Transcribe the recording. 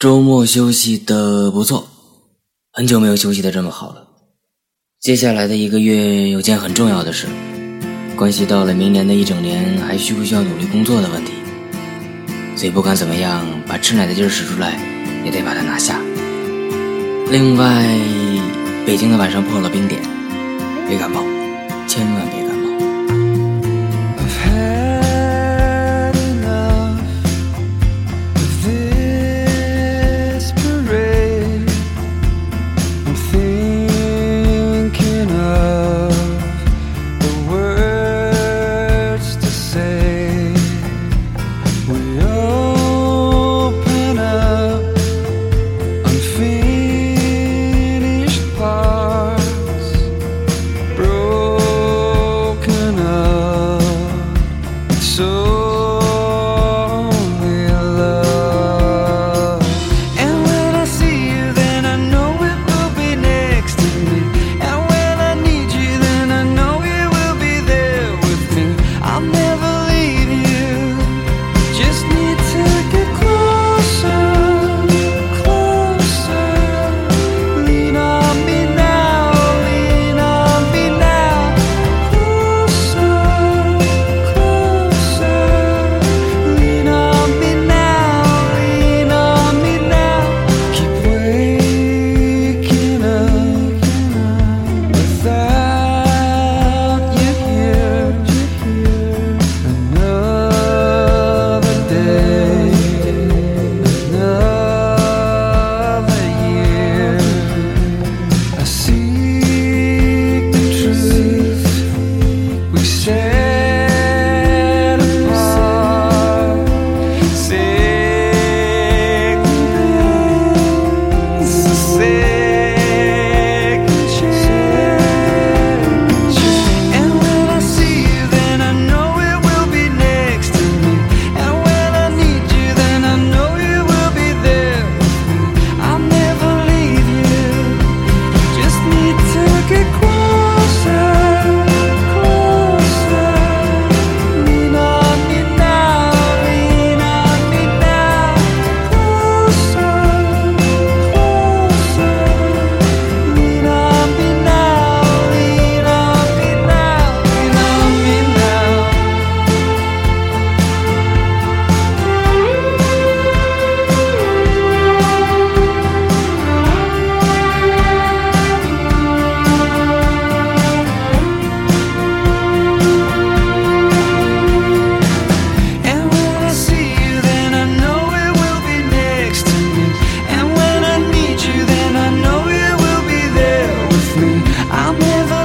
周末休息的不错，很久没有休息的这么好了。接下来的一个月有件很重要的事，关系到了明年的一整年还需不需要努力工作的问题。所以不管怎么样，把吃奶的劲儿使出来，也得把它拿下。另外，北京的晚上破了冰点，别感冒，I'll never